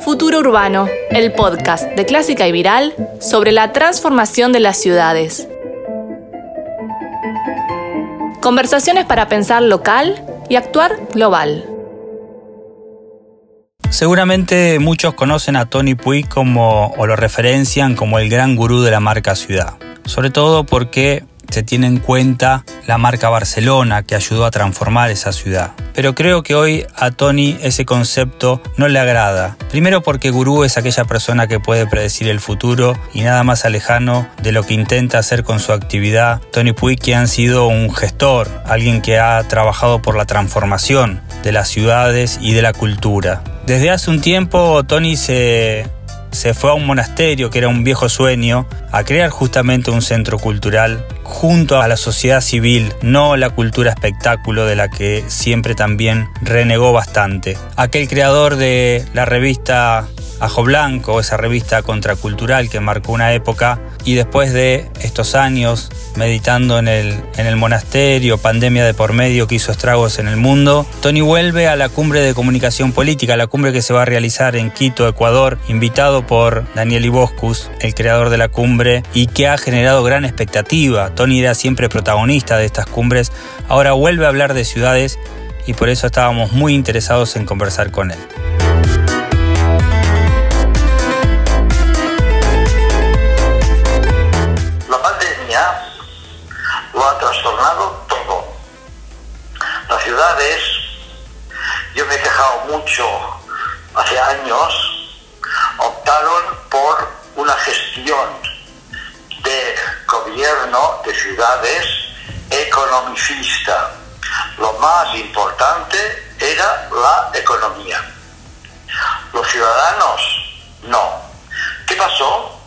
Futuro Urbano, el podcast de Clásica y Viral sobre la transformación de las ciudades. Conversaciones para pensar local y actuar global. Seguramente muchos conocen a Tony Puig como o lo referencian como el gran gurú de la marca ciudad. Sobre todo porque se tiene en cuenta la marca Barcelona que ayudó a transformar esa ciudad. Pero creo que hoy a Tony ese concepto no le agrada. Primero porque gurú es aquella persona que puede predecir el futuro y nada más alejano de lo que intenta hacer con su actividad. Tony Puig que ha sido un gestor, alguien que ha trabajado por la transformación de las ciudades y de la cultura. Desde hace un tiempo Tony se se fue a un monasterio que era un viejo sueño a crear justamente un centro cultural junto a la sociedad civil, no la cultura espectáculo de la que siempre también renegó bastante. Aquel creador de la revista Ajo Blanco, esa revista contracultural que marcó una época, y después de estos años meditando en el, el monasterio, pandemia de por medio que hizo estragos en el mundo, Tony vuelve a la cumbre de comunicación política, la cumbre que se va a realizar en Quito, Ecuador, invitado por Daniel Iboscus, el creador de la cumbre, y que ha generado gran expectativa. Tony era siempre protagonista de estas cumbres, ahora vuelve a hablar de ciudades y por eso estábamos muy interesados en conversar con él. Gestión de gobierno de ciudades economicista. Lo más importante era la economía. Los ciudadanos no. ¿Qué pasó?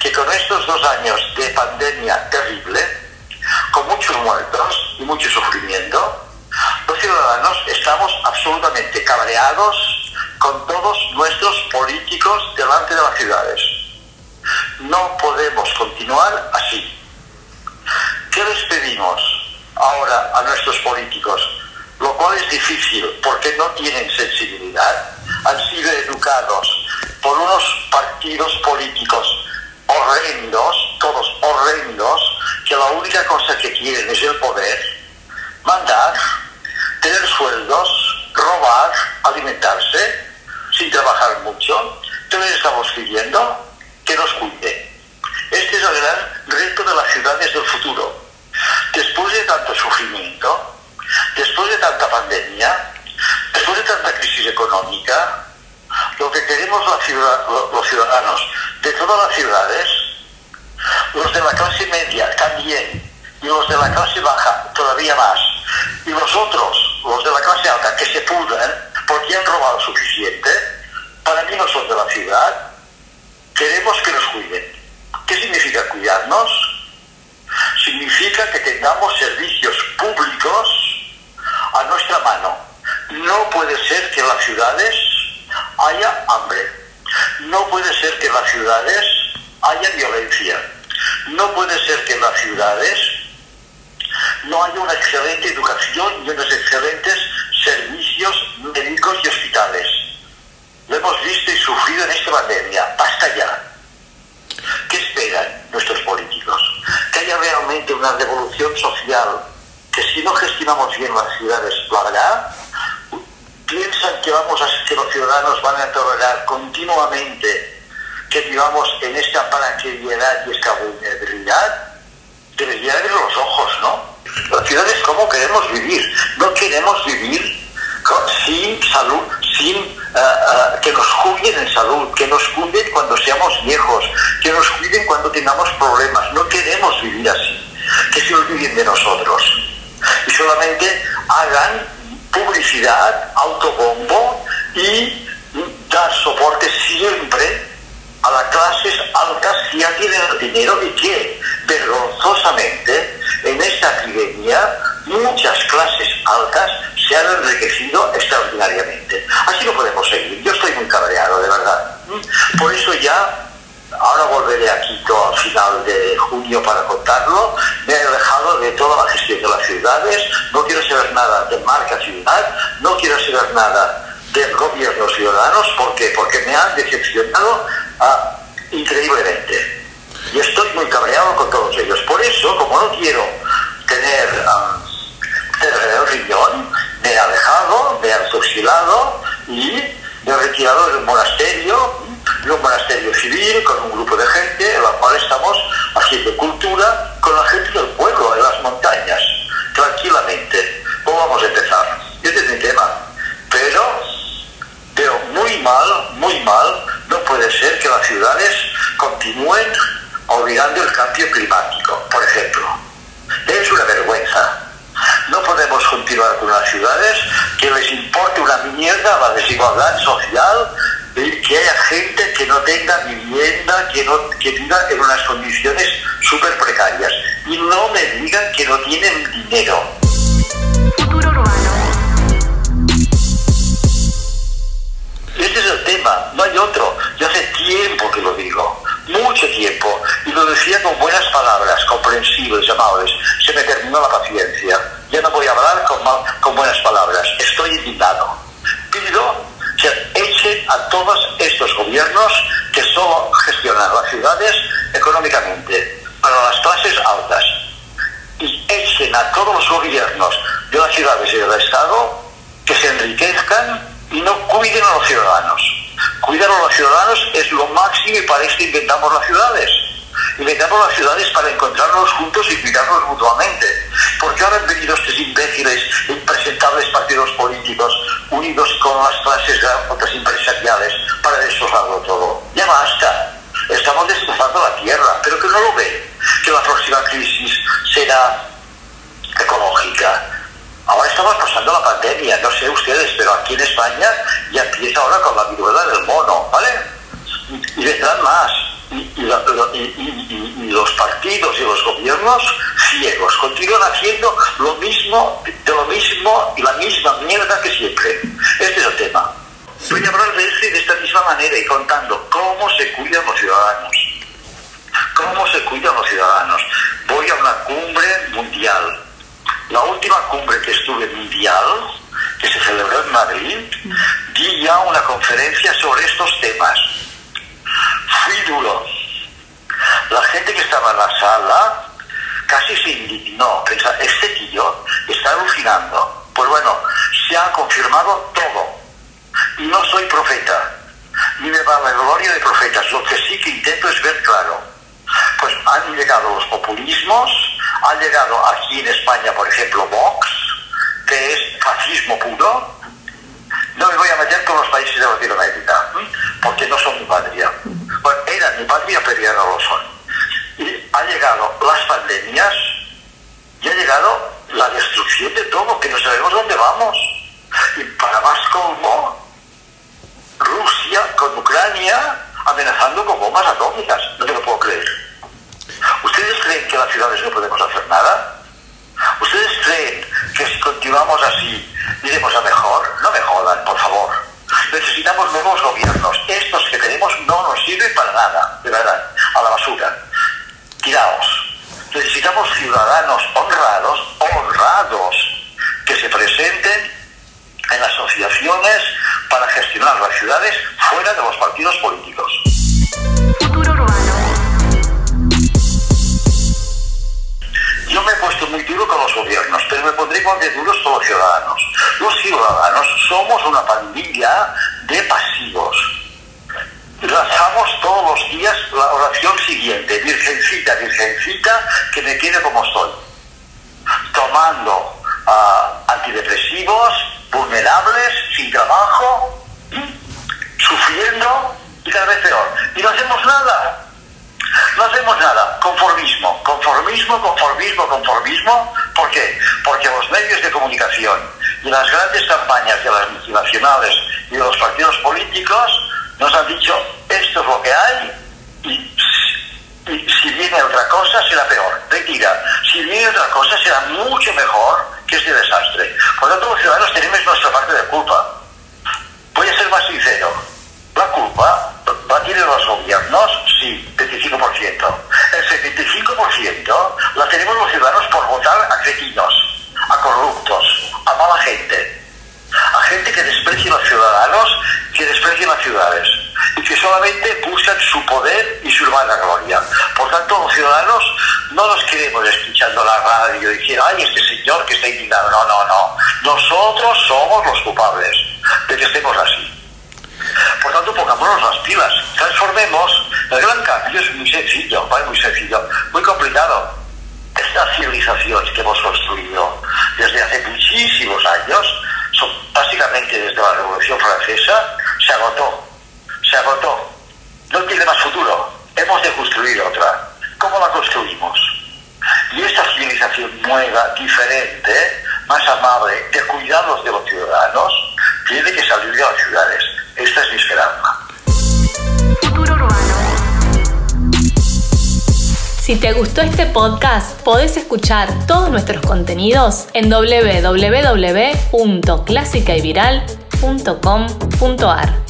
Que con estos dos años de pandemia terrible, con muchos muertos y mucho sufrimiento, los ciudadanos estamos absolutamente cabreados con todos nuestros políticos delante de las ciudades. No podemos continuar así. ¿Qué les pedimos ahora a nuestros políticos? Lo cual es difícil porque no tienen sensibilidad. Han sido educados por unos partidos políticos horrendos, todos horrendos, que la única cosa que quieren es el poder, mandar tener sueldos, robar, alimentarse, sin trabajar mucho. Entonces estamos pidiendo nos. Este es el gran reto de las ciudades del futuro. Después de tanto sufrimiento, después de tanta pandemia, después de tanta crisis económica, lo que queremos los ciudadanos de todas las ciudades, los de la clase media también, y los de la clase baja todavía más, y los otros, los de la clase alta, que se pudren porque han robado suficiente, para mí no son de la ciudad, queremos que nos cuiden. ¿Qué significa cuidarnos? Significa que tengamos servicios públicos a nuestra mano. No puede ser que en las ciudades haya hambre. No puede ser que en las ciudades haya violencia. No puede ser que en las ciudades no hay una excelente educación y unos excelentes servicios médicos y hospitales. Lo hemos visto y sufrido en esta pandemia. Basta ya. ¿Qué esperan nuestros políticos? Que haya realmente una revolución social, que si no gestionamos bien las ciudades, la piensan que, vamos a, los ciudadanos van a tolerar continuamente que vivamos en esta paraqueridad y esta vulnerabilidad, debería abrir los ojos, ¿no? Las ciudades, ¿cómo queremos vivir? No queremos vivir sin salud, sin eh, eh, que nos cuiden en salud, que nos cuiden cuando seamos viejos, que nos cuiden cuando tengamos problemas. No queremos vivir así, que se olviden de nosotros. Y solamente hagan publicidad, autobombo y dar soporte siempre a las clases altas que ya tienen el dinero y que vergonzosamente en esta epidemia muchas clases altas se han enriquecido extraordinariamente. Así no podemos seguir. Yo estoy muy cabreado, de verdad. Por eso ya Ahora volveré a Quito al final de junio para contarlo. Me he alejado de toda la gestión de las ciudades. No quiero saber nada de marca ciudad. No quiero saber nada del gobierno ciudadanos. ¿Por qué? Porque me han decepcionado ah, increíblemente. Y estoy muy cabreado con todos ellos. Por eso, como no quiero tener, tener el riñón, me he alejado, me he fusilado y me he retirado de un monasterio, de un monasterio civil, con un grupo de gente, en la cual estamos haciendo cultura con la gente del pueblo, en las montañas, y que haya gente que no tenga vivienda, que, no, que viva en unas condiciones súper precarias. Y no me digan que no tienen dinero. Futuro urbano. Este es el tema, no hay otro. Yo hace tiempo que lo digo mucho tiempo y lo decía con buenas palabras, comprensibles, amables. Se me terminó la paciencia. Ya no voy a hablar con, con buenas palabras. Estoy indignado. A todos estos gobiernos que solo gestionan las ciudades económicamente para las clases altas y echen a todos los gobiernos de las ciudades y del Estado que se enriquezcan y no cuiden a los ciudadanos. Cuidar a los ciudadanos es lo máximo y para esto inventamos las ciudades. Inventamos las ciudades para encontrarnos juntos y cuidarnos mutuamente. Porque ahora han venido estos imbéciles, impresentables partidos políticos, unidos con las clases otras empresariales para destrozarlo todo. Ya basta. Estamos destrozando la tierra, pero que no lo ven. Que la próxima crisis será ecológica, Ahora estamos pasando la pandemia, no sé ustedes, pero aquí en España ya empieza ahora con la viruela del mono, ¿vale? Y, vendrán más. Y, los partidos y los gobiernos ciegos continúan haciendo lo mismo, de lo mismo y la misma mierda que siempre. Este es el tema. Voy a hablar de, este, de esta misma manera y contando cómo se cuidan los ciudadanos. Cómo se cuidan los ciudadanos. Voy a una cumbre mundial la última cumbre que estuve mundial, que se celebró en Madrid, di ya una conferencia sobre estos temas. Fui duro. La gente que estaba en la sala casi se indignó. Pensaba, este tío está alucinando. Pues bueno, se ha confirmado todo. Y no soy profeta, ni me va la gloria de profetas. Lo que sí que intento es ver claro. Pues han llegado los populismos, ha llegado aquí en España, por ejemplo, Vox, que es fascismo puro. No me voy a meter con los países de Latinoamérica, porque no son mi patria. Bueno, eran mi patria, pero ya no lo son. Ha llegado las pandemias y ha llegado la destrucción de todo, que no sabemos dónde vamos. Y para más colmo, Rusia con Ucrania amenazando con bombas atómicas. No te lo puedo creer. ¿Ustedes creen que las ciudades no podemos hacer nada? ¿Ustedes creen que si continuamos así iremos a mejor? No me jodan, por favor. Necesitamos nuevos gobiernos. Estos que tenemos no nos sirven para nada, de verdad, a la basura. Tiraos. Necesitamos ciudadanos honrados, honrados, que se presenten en asociaciones para gestionar las ciudades fuera de los partidos políticos. Yo me he puesto muy duro con los gobiernos, pero me pondré igual de duros con los ciudadanos. Los ciudadanos somos una pandilla de pasivos. Virgencita, Virgencita, que me quede como estoy. Tomando ah, antidepresivos, vulnerables, sin trabajo, sufriendo y cada vez peor. Y no hacemos nada. No hacemos nada, conformismo, conformismo, conformismo, conformismo. ¿Por qué? Porque los medios de comunicación y las grandes campañas de las multinacionales y de los partidos políticos nos han dicho esto es lo que hay si viene otra cosa será peor. Mentira, si viene otra cosa será mucho mejor que este desastre. Por lo tanto, los ciudadanos tenemos nuestra parte de culpa. Voy a ser más sincero. La culpa ¿Va a tener los gobiernos? Sí, 25%. El 75% la tenemos los ciudadanos por votar a cretinos, a corruptos, a mala gente, a gente desprecien los ciudadanos que desprecien las ciudades y que solamente buscan su poder y su urbana gloria. Por tanto, los ciudadanos no nos queremos escuchando la radio diciendo, ay, este señor que está indignado. No, no, no. Nosotros somos los culpables de que estemos así. Por tanto, pongámonos las pilas, transformemos. El gran cambio es muy sencillo, ¿vale? muy sencillo, muy complicado. Estas civilizaciones que hemos construido desde hace muchísimos años, son Si te gustó este podcast, podés escuchar todos nuestros contenidos en www.clásicayviral.com.ar.